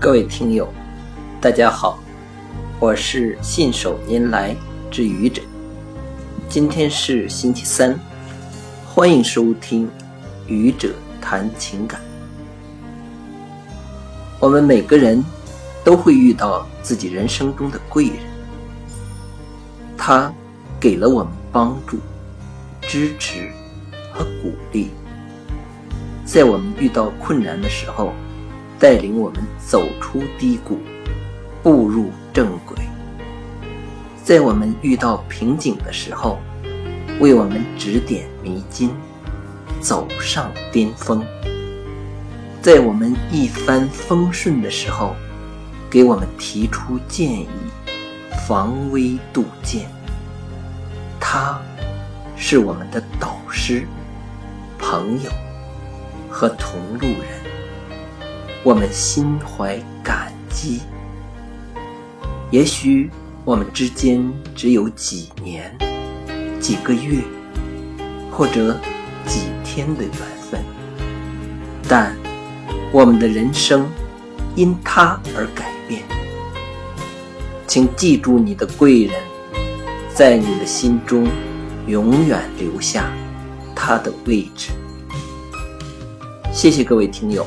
各位听友，大家好，我是信手拈来之愚者。今天是星期三，欢迎收听愚者谈情感。我们每个人都会遇到自己人生中的贵人，他给了我们帮助、支持和鼓励，在我们遇到困难的时候。带领我们走出低谷，步入正轨。在我们遇到瓶颈的时候，为我们指点迷津，走上巅峰。在我们一帆风顺的时候，给我们提出建议，防微杜渐。他，是我们的导师、朋友和同路人。我们心怀感激。也许我们之间只有几年、几个月，或者几天的缘分，但我们的人生因他而改变。请记住你的贵人，在你的心中永远留下他的位置。谢谢各位听友。